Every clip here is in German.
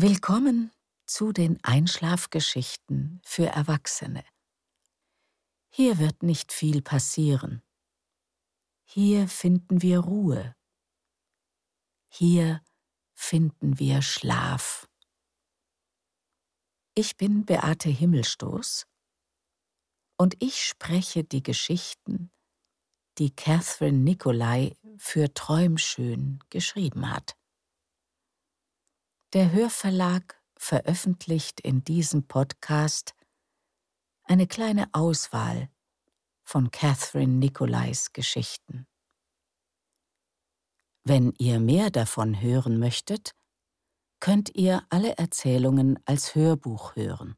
Willkommen zu den Einschlafgeschichten für Erwachsene. Hier wird nicht viel passieren. Hier finden wir Ruhe. Hier finden wir Schlaf. Ich bin Beate Himmelstoß und ich spreche die Geschichten, die Catherine Nicolai für Träumschön geschrieben hat. Der Hörverlag veröffentlicht in diesem Podcast eine kleine Auswahl von Catherine Nicolais Geschichten. Wenn ihr mehr davon hören möchtet, könnt ihr alle Erzählungen als Hörbuch hören.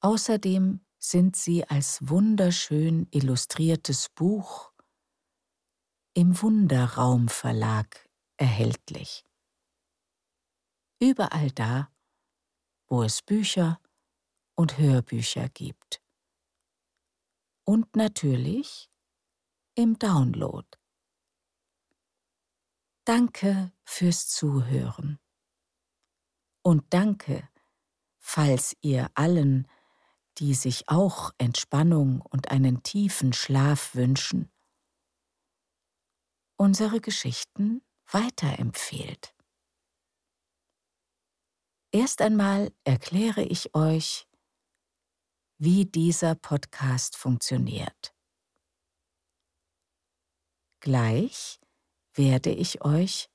Außerdem sind sie als wunderschön illustriertes Buch im Wunderraum Verlag erhältlich überall da, wo es Bücher und Hörbücher gibt. Und natürlich im Download. Danke fürs Zuhören. Und danke, falls ihr allen, die sich auch Entspannung und einen tiefen Schlaf wünschen, unsere Geschichten weiterempfehlt. Erst einmal erkläre ich euch, wie dieser Podcast funktioniert. Gleich werde ich euch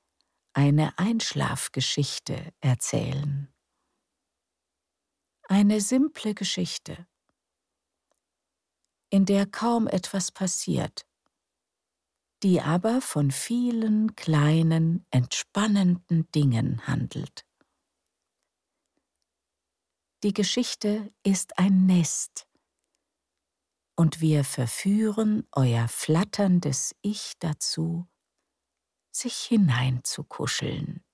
eine Einschlafgeschichte erzählen. Eine simple Geschichte, in der kaum etwas passiert, die aber von vielen kleinen, entspannenden Dingen handelt. Die Geschichte ist ein Nest. Und wir verführen euer flatterndes Ich dazu, sich hineinzukuscheln.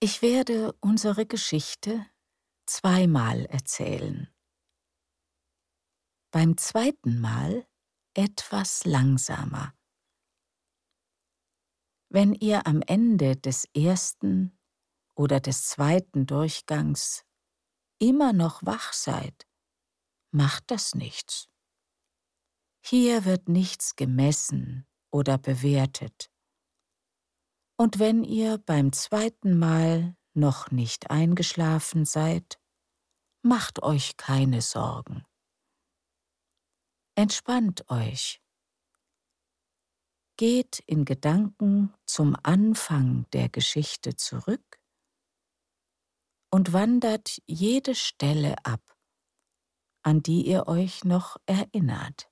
Ich werde unsere Geschichte zweimal erzählen. Beim zweiten Mal etwas langsamer. Wenn ihr am Ende des ersten oder des zweiten Durchgangs immer noch wach seid, macht das nichts. Hier wird nichts gemessen oder bewertet. Und wenn ihr beim zweiten Mal noch nicht eingeschlafen seid, macht euch keine Sorgen. Entspannt euch. Geht in Gedanken zum Anfang der Geschichte zurück und wandert jede Stelle ab, an die ihr euch noch erinnert.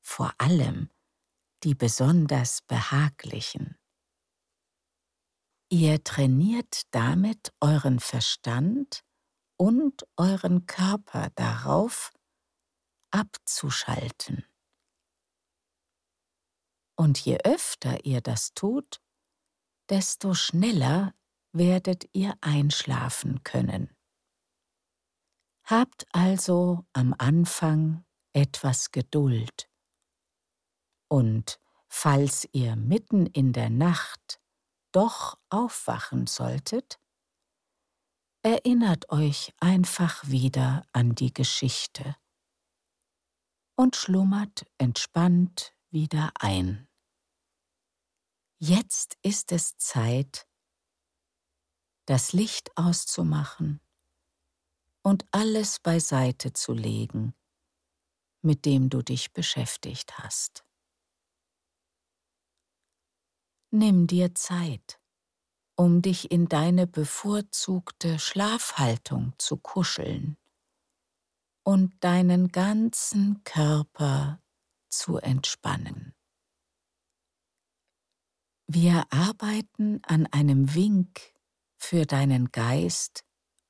Vor allem die besonders behaglichen. Ihr trainiert damit euren Verstand und euren Körper darauf, abzuschalten. Und je öfter ihr das tut, desto schneller werdet ihr einschlafen können. Habt also am Anfang etwas Geduld. Und falls ihr mitten in der Nacht doch aufwachen solltet, erinnert euch einfach wieder an die Geschichte und schlummert entspannt wieder ein. Jetzt ist es Zeit, das Licht auszumachen und alles beiseite zu legen, mit dem du dich beschäftigt hast. Nimm dir Zeit, um dich in deine bevorzugte Schlafhaltung zu kuscheln und deinen ganzen Körper zu entspannen. Wir arbeiten an einem Wink für deinen Geist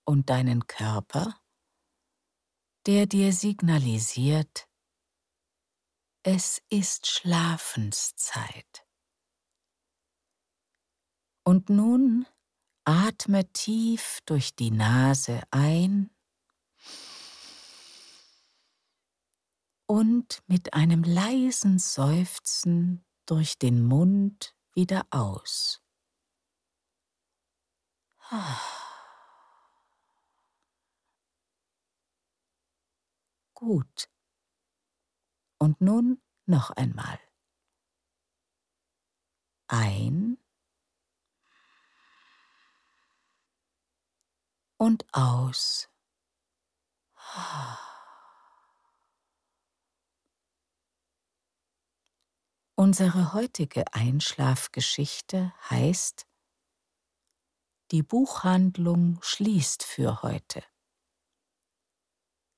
und deinen Körper, der dir signalisiert, es ist Schlafenszeit. Und nun atme tief durch die Nase ein und mit einem leisen Seufzen durch den Mund wieder aus. Gut. Und nun noch einmal. Ein und aus. Unsere heutige Einschlafgeschichte heißt Die Buchhandlung schließt für heute.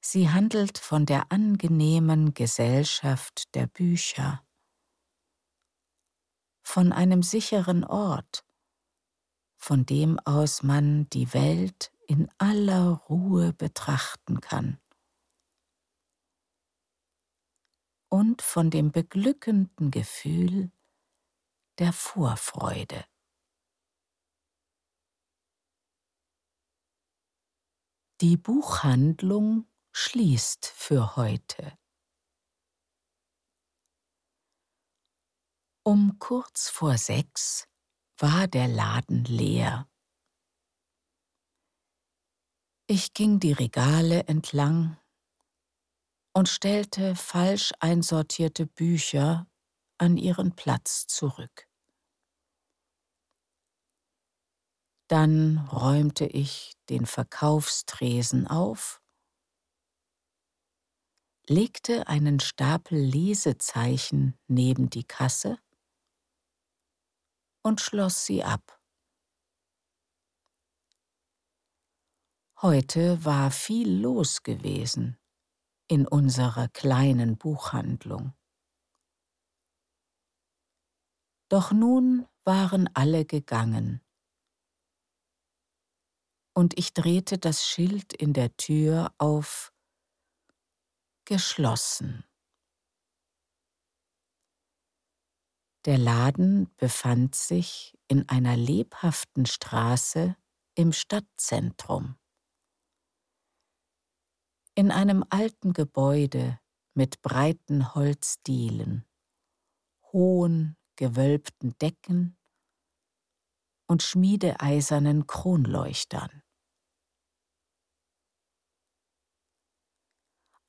Sie handelt von der angenehmen Gesellschaft der Bücher, von einem sicheren Ort, von dem aus man die Welt in aller Ruhe betrachten kann. Und von dem beglückenden Gefühl der Vorfreude. Die Buchhandlung schließt für heute. Um kurz vor sechs war der Laden leer. Ich ging die Regale entlang und stellte falsch einsortierte Bücher an ihren Platz zurück. Dann räumte ich den Verkaufstresen auf, legte einen Stapel Lesezeichen neben die Kasse und schloss sie ab. Heute war viel los gewesen in unserer kleinen Buchhandlung. Doch nun waren alle gegangen, und ich drehte das Schild in der Tür auf geschlossen. Der Laden befand sich in einer lebhaften Straße im Stadtzentrum in einem alten Gebäude mit breiten Holzdielen, hohen, gewölbten Decken und schmiedeeisernen Kronleuchtern.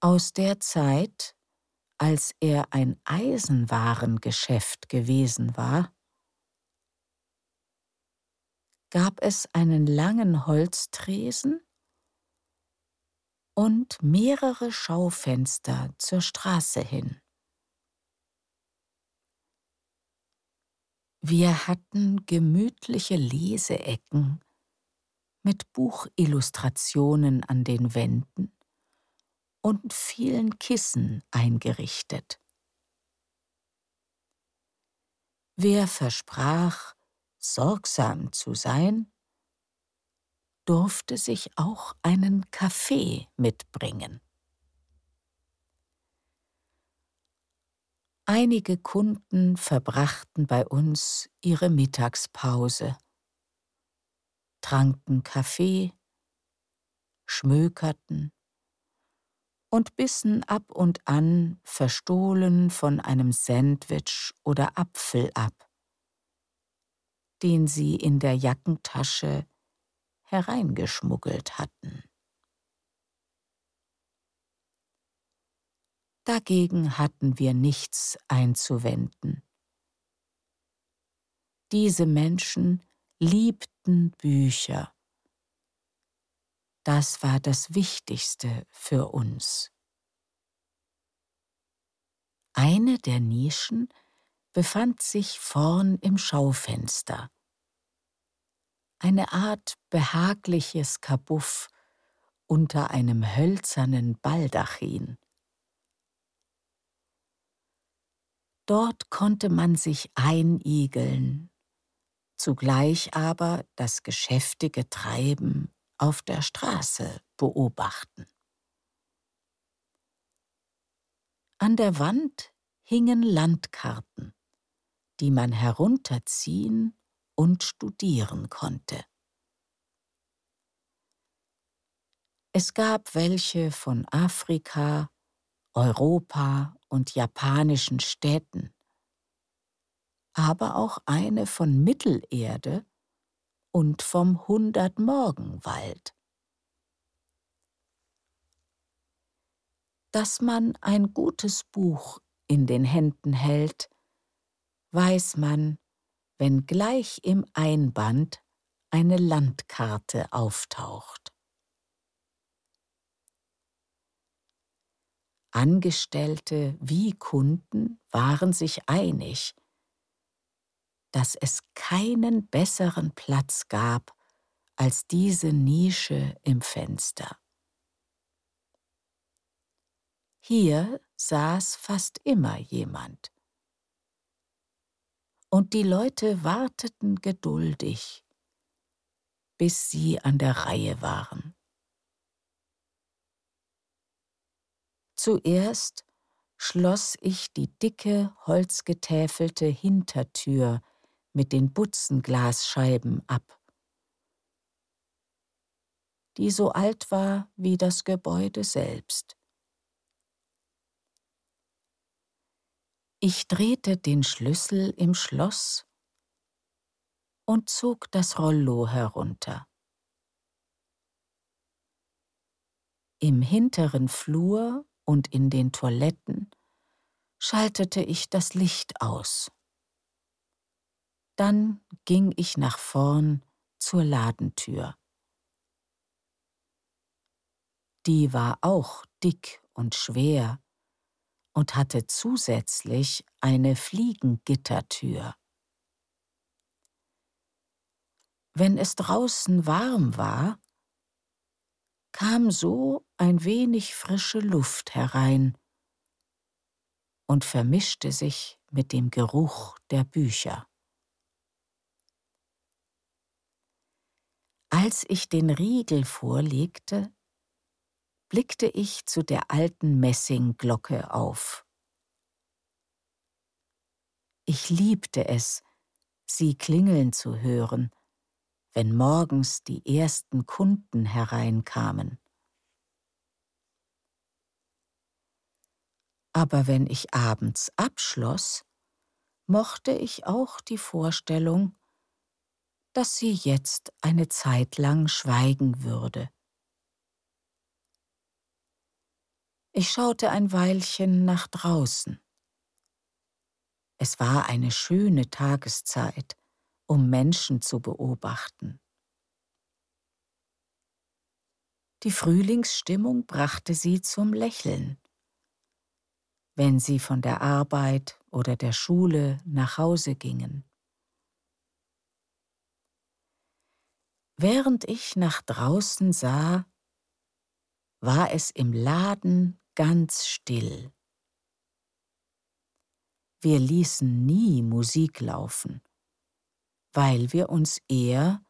Aus der Zeit, als er ein Eisenwarengeschäft gewesen war, gab es einen langen Holztresen und mehrere Schaufenster zur Straße hin. Wir hatten gemütliche Leseecken mit Buchillustrationen an den Wänden und vielen Kissen eingerichtet. Wer versprach, sorgsam zu sein, durfte sich auch einen Kaffee mitbringen. Einige Kunden verbrachten bei uns ihre Mittagspause, tranken Kaffee, schmökerten und bissen ab und an verstohlen von einem Sandwich oder Apfel ab, den sie in der Jackentasche hereingeschmuggelt hatten. Dagegen hatten wir nichts einzuwenden. Diese Menschen liebten Bücher. Das war das Wichtigste für uns. Eine der Nischen befand sich vorn im Schaufenster eine Art behagliches Kabuff unter einem hölzernen Baldachin. Dort konnte man sich einigeln, zugleich aber das geschäftige Treiben auf der Straße beobachten. An der Wand hingen Landkarten, die man herunterziehen und studieren konnte. Es gab welche von Afrika, Europa und japanischen Städten, aber auch eine von Mittelerde und vom Hundertmorgenwald. Dass man ein gutes Buch in den Händen hält, weiß man, wenn gleich im Einband eine Landkarte auftaucht. Angestellte wie Kunden waren sich einig, dass es keinen besseren Platz gab als diese Nische im Fenster. Hier saß fast immer jemand. Und die Leute warteten geduldig, bis sie an der Reihe waren. Zuerst schloss ich die dicke, holzgetäfelte Hintertür mit den Butzenglasscheiben ab, die so alt war wie das Gebäude selbst. Ich drehte den Schlüssel im Schloss und zog das Rollo herunter. Im hinteren Flur und in den Toiletten schaltete ich das Licht aus. Dann ging ich nach vorn zur Ladentür. Die war auch dick und schwer und hatte zusätzlich eine Fliegengittertür. Wenn es draußen warm war, kam so ein wenig frische Luft herein und vermischte sich mit dem Geruch der Bücher. Als ich den Riegel vorlegte, blickte ich zu der alten Messingglocke auf. Ich liebte es, sie klingeln zu hören, wenn morgens die ersten Kunden hereinkamen. Aber wenn ich abends abschloss, mochte ich auch die Vorstellung, dass sie jetzt eine Zeit lang schweigen würde. Ich schaute ein Weilchen nach draußen. Es war eine schöne Tageszeit, um Menschen zu beobachten. Die Frühlingsstimmung brachte sie zum Lächeln. Wenn sie von der Arbeit oder der Schule nach Hause gingen. Während ich nach draußen sah, war es im Laden ganz still. Wir ließen nie Musik laufen weil wir uns eher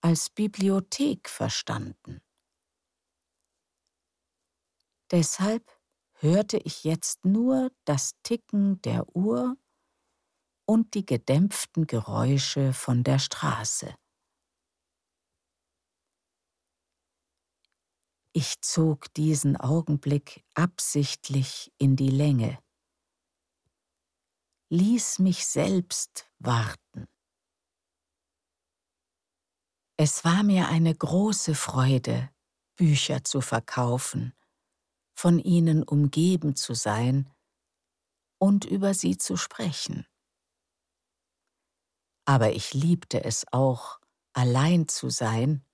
als Bibliothek verstanden. Deshalb hörte ich jetzt nur das Ticken der Uhr und die gedämpften Geräusche von der Straße. Ich zog diesen Augenblick absichtlich in die Länge, ließ mich selbst warten. Es war mir eine große Freude, Bücher zu verkaufen, von ihnen umgeben zu sein und über sie zu sprechen. Aber ich liebte es auch, allein zu sein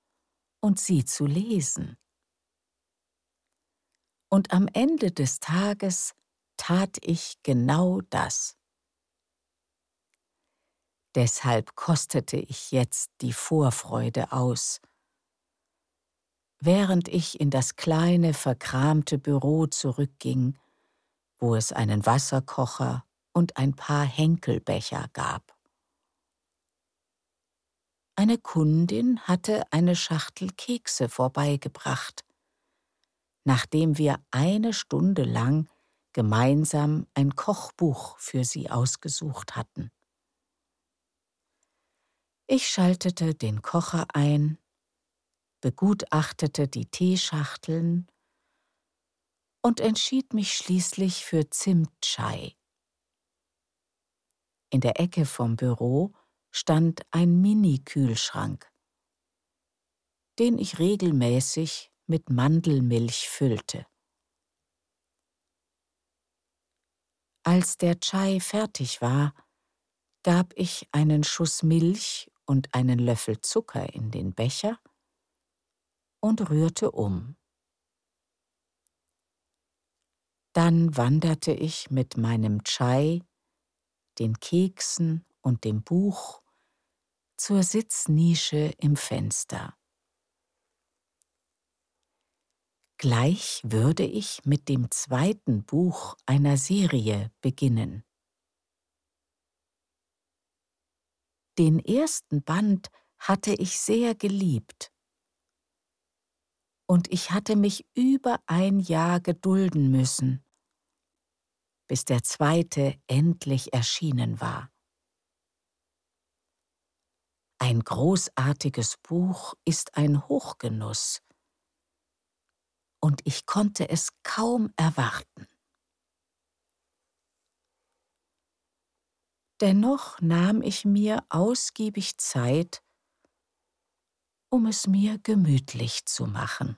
und sie zu lesen. Und am Ende des Tages tat ich genau das. Deshalb kostete ich jetzt die Vorfreude aus. Während ich in das kleine, verkramte Büro zurückging, wo es einen Wasserkocher und ein paar Henkelbecher gab. Eine Kundin hatte eine Schachtel Kekse vorbeigebracht, nachdem wir eine Stunde lang gemeinsam ein Kochbuch für sie ausgesucht hatten. Ich schaltete den Kocher ein, begutachtete die Teeschachteln und entschied mich schließlich für Zimtschei. In der Ecke vom Büro stand ein Mini-Kühlschrank den ich regelmäßig mit Mandelmilch füllte. Als der Chai fertig war, gab ich einen Schuss Milch und einen Löffel Zucker in den Becher und rührte um. Dann wanderte ich mit meinem Chai, den Keksen und dem Buch zur Sitznische im Fenster. Gleich würde ich mit dem zweiten Buch einer Serie beginnen. Den ersten Band hatte ich sehr geliebt. Und ich hatte mich über ein Jahr gedulden müssen, bis der zweite endlich erschienen war. Ein großartiges Buch ist ein Hochgenuss, und ich konnte es kaum erwarten. Dennoch nahm ich mir ausgiebig Zeit, um es mir gemütlich zu machen.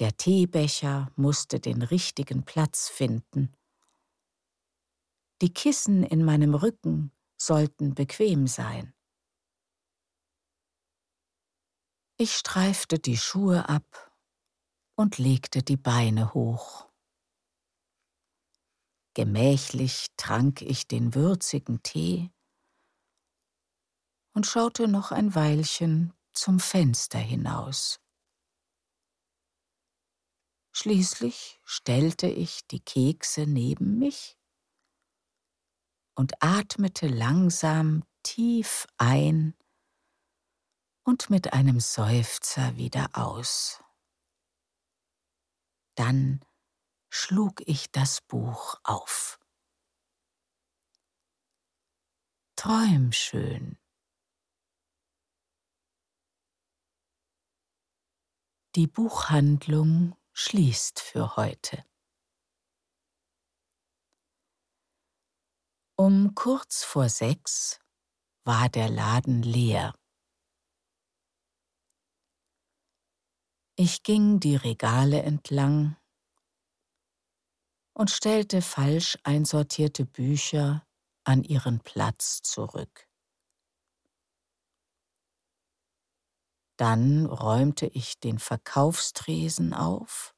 Der Teebecher musste den richtigen Platz finden. Die Kissen in meinem Rücken sollten bequem sein. Ich streifte die Schuhe ab und legte die Beine hoch. Gemächlich trank ich den würzigen Tee und schaute noch ein Weilchen zum Fenster hinaus. Schließlich stellte ich die Kekse neben mich und atmete langsam tief ein und mit einem Seufzer wieder aus. Dann schlug ich das Buch auf. Träum schön. Die Buchhandlung schließt für heute. Um kurz vor sechs war der Laden leer. Ich ging die Regale entlang und stellte falsch einsortierte Bücher an ihren Platz zurück. Dann räumte ich den Verkaufstresen auf,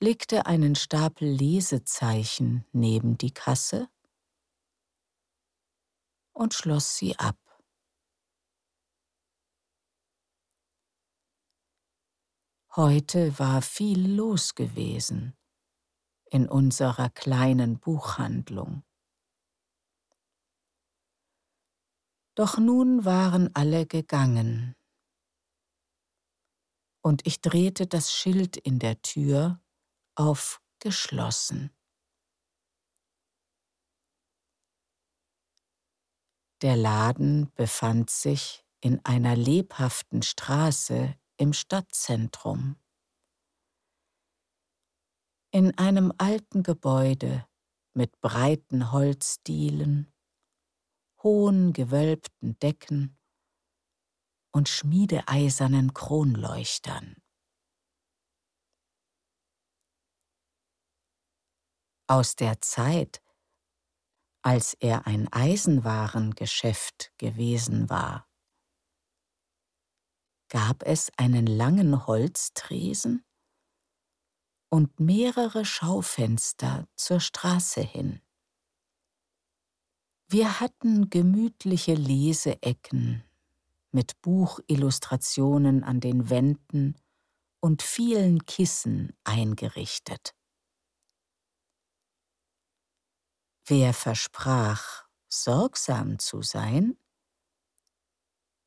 legte einen Stapel Lesezeichen neben die Kasse und schloss sie ab. Heute war viel los gewesen in unserer kleinen Buchhandlung. Doch nun waren alle gegangen, und ich drehte das Schild in der Tür auf geschlossen. Der Laden befand sich in einer lebhaften Straße im Stadtzentrum. In einem alten Gebäude mit breiten Holzdielen, hohen gewölbten Decken und schmiedeeisernen Kronleuchtern. Aus der Zeit, als er ein Eisenwarengeschäft gewesen war gab es einen langen Holztresen und mehrere Schaufenster zur Straße hin. Wir hatten gemütliche Leseecken mit Buchillustrationen an den Wänden und vielen Kissen eingerichtet. Wer versprach, sorgsam zu sein,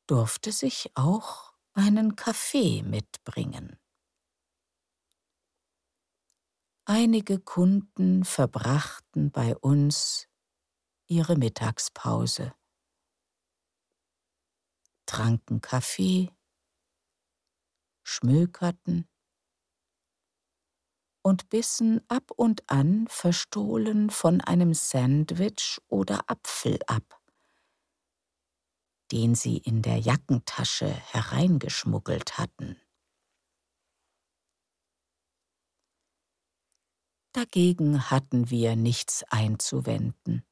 durfte sich auch einen Kaffee mitbringen. Einige Kunden verbrachten bei uns ihre Mittagspause, tranken Kaffee, schmökerten und bissen ab und an verstohlen von einem Sandwich oder Apfel ab, den sie in der Jackentasche hereingeschmuggelt hatten. Dagegen hatten wir nichts einzuwenden.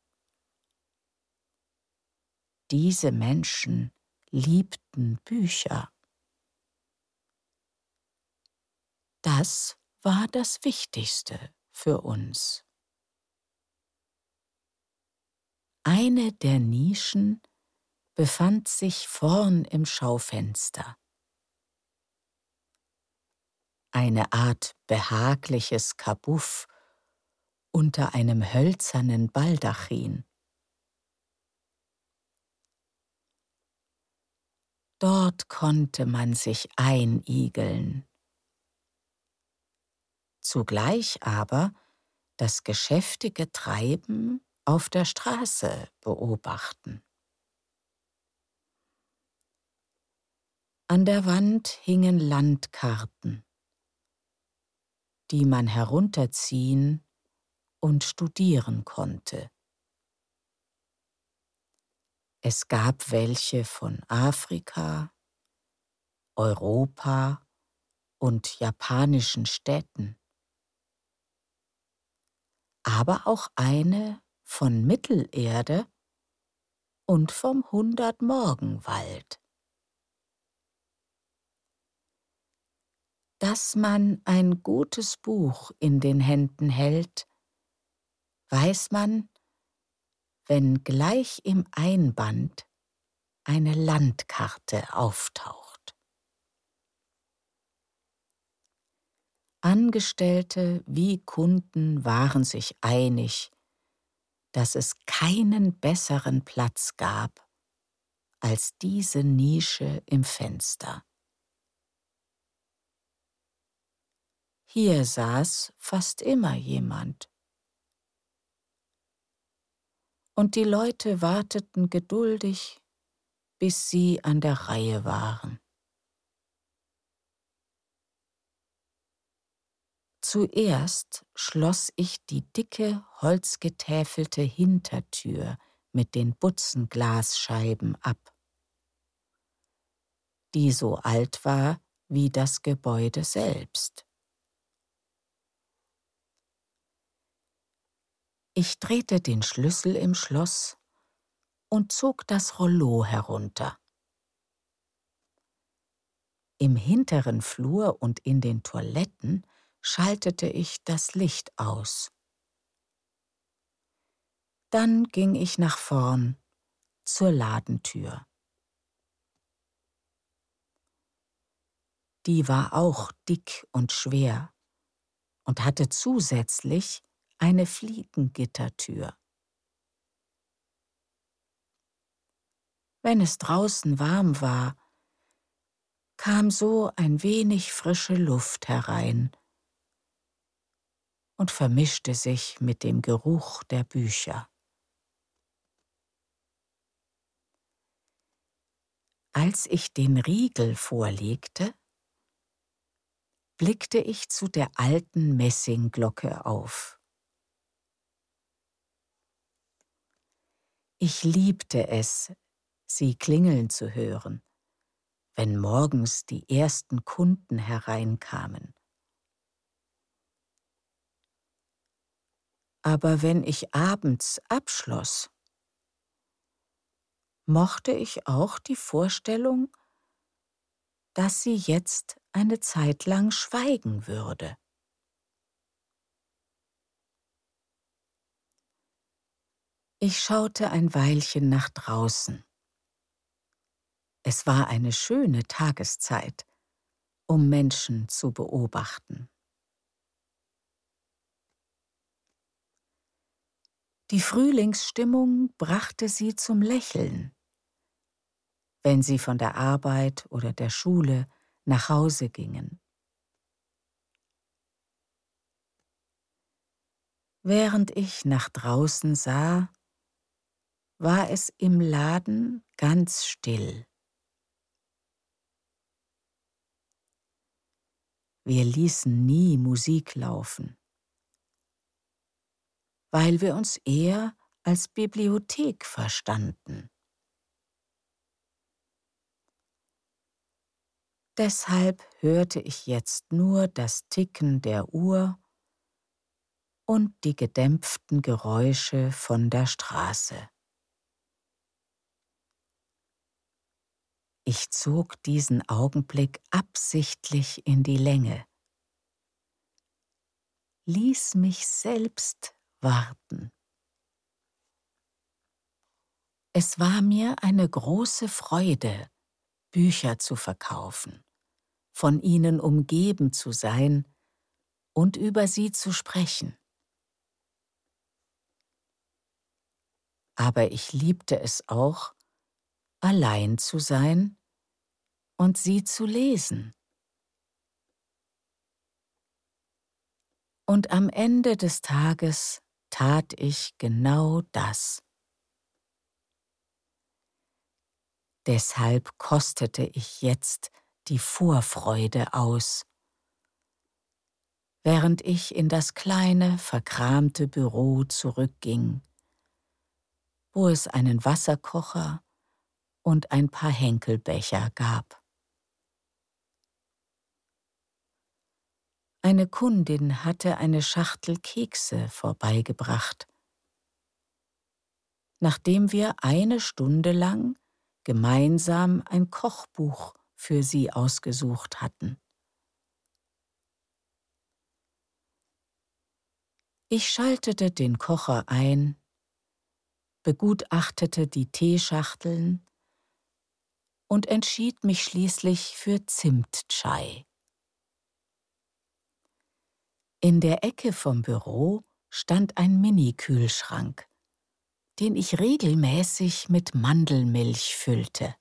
Diese Menschen liebten Bücher. Das war das Wichtigste für uns. Eine der Nischen befand sich vorn im Schaufenster. Eine Art behagliches Kabuff unter einem hölzernen Baldachin. Dort konnte man sich einigeln. Zugleich aber das geschäftige Treiben auf der Straße beobachten. An der Wand hingen Landkarten, die man herunterziehen und studieren konnte. Es gab welche von Afrika, Europa und japanischen Städten, aber auch eine von Mittelerde und vom Hundertmorgenwald. Dass man ein gutes Buch in den Händen hält, weiß man, wenn gleich im Einband eine Landkarte auftaucht. Angestellte wie Kunden waren sich einig, dass es keinen besseren Platz gab als diese Nische im Fenster. Hier saß fast immer jemand und die Leute warteten geduldig, bis sie an der Reihe waren. Zuerst schloss ich die dicke, holzgetäfelte Hintertür mit den Butzenglasscheiben ab, die so alt war wie das Gebäude selbst. Ich drehte den Schlüssel im Schloss und zog das Rollo herunter. Im hinteren Flur und in den Toiletten schaltete ich das Licht aus. Dann ging ich nach vorn zur Ladentür. Die war auch dick und schwer und hatte zusätzlich eine Fliegengittertür. Wenn es draußen warm war, kam so ein wenig frische Luft herein und vermischte sich mit dem Geruch der Bücher. Als ich den Riegel vorlegte, blickte ich zu der alten Messingglocke auf. Ich liebte es, sie klingeln zu hören, wenn morgens die ersten Kunden hereinkamen. Aber wenn ich abends abschloss, mochte ich auch die Vorstellung, dass sie jetzt eine Zeit lang schweigen würde. Ich schaute ein Weilchen nach draußen. Es war eine schöne Tageszeit, um Menschen zu beobachten. Die Frühlingsstimmung brachte sie zum Lächeln, wenn sie von der Arbeit oder der Schule nach Hause gingen. Während ich nach draußen sah, war es im Laden ganz still. Wir ließen nie Musik laufen, weil wir uns eher als Bibliothek verstanden. Deshalb hörte ich jetzt nur das Ticken der Uhr und die gedämpften Geräusche von der Straße. Ich zog diesen Augenblick absichtlich in die Länge, ließ mich selbst warten. Es war mir eine große Freude, Bücher zu verkaufen, von ihnen umgeben zu sein und über sie zu sprechen. Aber ich liebte es auch, allein zu sein und sie zu lesen. Und am Ende des Tages tat ich genau das. Deshalb kostete ich jetzt die Vorfreude aus. Während ich in das kleine, verkramte Büro zurückging, wo es einen Wasserkocher und ein paar Henkelbecher gab. Eine Kundin hatte eine Schachtel Kekse vorbeigebracht. Nachdem wir eine Stunde lang gemeinsam ein Kochbuch für sie ausgesucht hatten. Ich schaltete den Kocher ein, begutachtete die Teeschachteln und entschied mich schließlich für Zimtchai. In der Ecke vom Büro stand ein Mini-Kühlschrank den ich regelmäßig mit Mandelmilch füllte.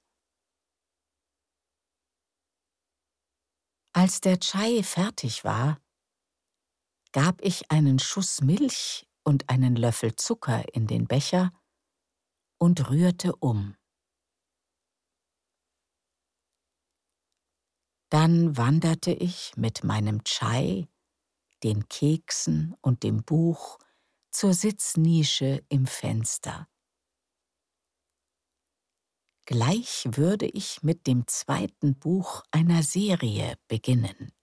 Als der Chai fertig war, gab ich einen Schuss Milch und einen Löffel Zucker in den Becher und rührte um. Dann wanderte ich mit meinem Chai, den Keksen und dem Buch zur Sitznische im Fenster. Gleich würde ich mit dem zweiten Buch einer Serie beginnen.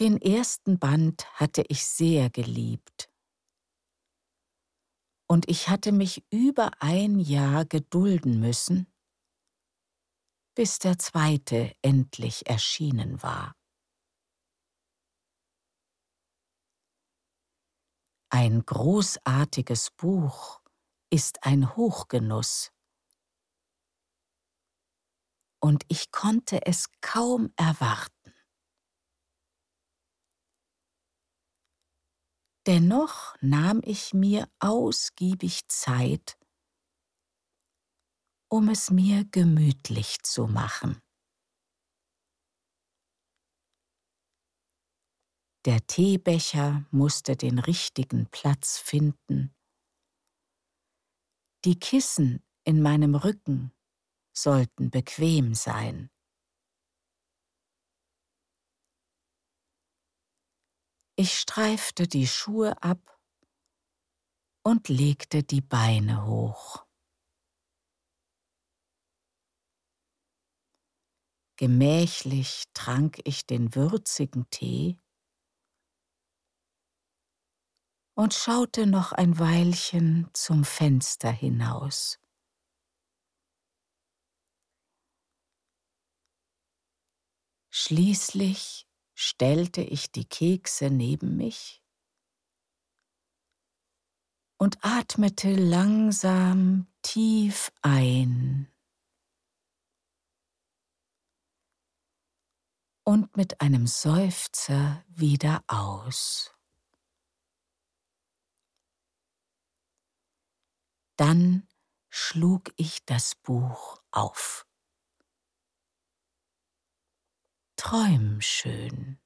Den ersten Band hatte ich sehr geliebt. Und ich hatte mich über ein Jahr gedulden müssen, bis der zweite endlich erschienen war. Ein großartiges Buch ist ein Hochgenuss. Und ich konnte es kaum erwarten. Dennoch nahm ich mir ausgiebig Zeit, um es mir gemütlich zu machen. Der Teebecher musste den richtigen Platz finden. Die Kissen in meinem Rücken sollten bequem sein. Ich streifte die Schuhe ab und legte die Beine hoch. Gemächlich trank ich den würzigen Tee und schaute noch ein Weilchen zum Fenster hinaus. Schließlich stellte ich die Kekse neben mich und atmete langsam tief ein und mit einem Seufzer wieder aus. Dann schlug ich das Buch auf. Träum schön.